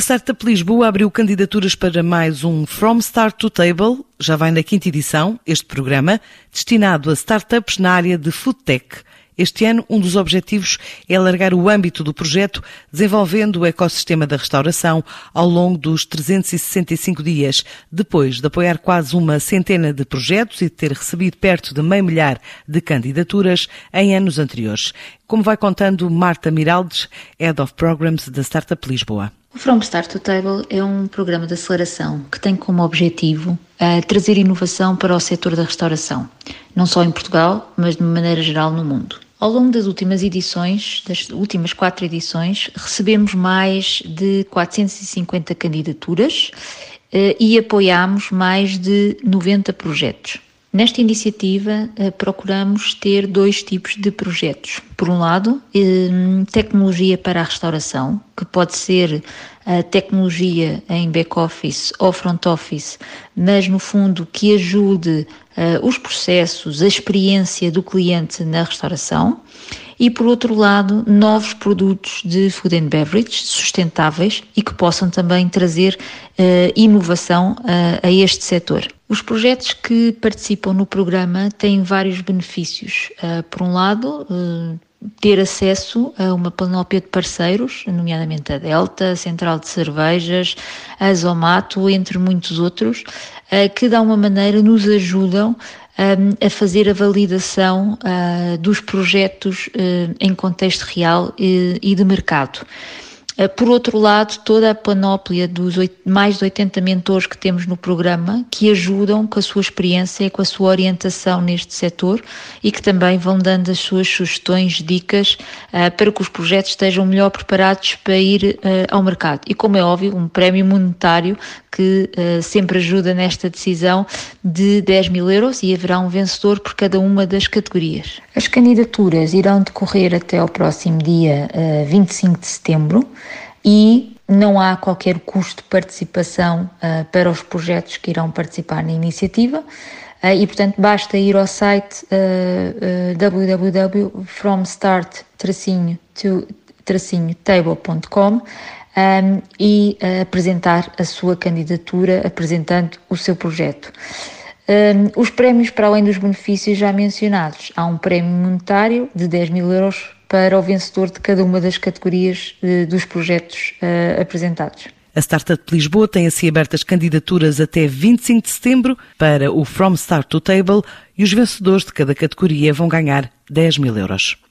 A Startup Lisboa abriu candidaturas para mais um From Start to Table, já vai na quinta edição, este programa, destinado a startups na área de food tech. Este ano, um dos objetivos é alargar o âmbito do projeto, desenvolvendo o ecossistema da restauração ao longo dos 365 dias, depois de apoiar quase uma centena de projetos e de ter recebido perto de meio milhar de candidaturas em anos anteriores. Como vai contando Marta Miraldes, Head of Programs da Startup Lisboa. O From Start to Table é um programa de aceleração que tem como objetivo uh, trazer inovação para o setor da restauração, não só em Portugal, mas de maneira geral no mundo. Ao longo das últimas edições, das últimas quatro edições, recebemos mais de 450 candidaturas uh, e apoiámos mais de 90 projetos. Nesta iniciativa, uh, procuramos ter dois tipos de projetos. Por um lado, uh, tecnologia para a restauração, que pode ser a tecnologia em back-office ou front-office, mas no fundo que ajude uh, os processos, a experiência do cliente na restauração. E por outro lado, novos produtos de food and beverage sustentáveis e que possam também trazer uh, inovação uh, a este setor. Os projetos que participam no programa têm vários benefícios. por um lado, ter acesso a uma panóplia de parceiros, nomeadamente a Delta, a Central de Cervejas, a Zomato, entre muitos outros, eh, que de alguma maneira nos ajudam eh, a fazer a validação eh, dos projetos em contexto real e de mercado. Eh, por outro lado, toda a panóplia dos mais de 80 mentores que temos no programa, que ajudam com a sua experiência e com a sua orientação neste setor e que também vão dando as suas sugestões, dicas uh, para que os projetos estejam melhor preparados para ir uh, ao mercado. E como é óbvio, um prémio monetário que sempre ajuda nesta decisão de 10 mil euros e haverá um vencedor por cada uma das categorias. As candidaturas irão decorrer até ao próximo dia 25 de setembro e não há qualquer custo de participação uh, para os projetos que irão participar na iniciativa. Uh, e, portanto, basta ir ao site uh, www.fromstart-table.com um, e apresentar a sua candidatura, apresentando o seu projeto. Um, os prémios, para além dos benefícios já mencionados, há um prémio monetário de 10 mil euros para o vencedor de cada uma das categorias uh, dos projetos uh, apresentados. A Startup de Lisboa tem assim abertas candidaturas até 25 de setembro para o From Start to Table e os vencedores de cada categoria vão ganhar 10 mil euros.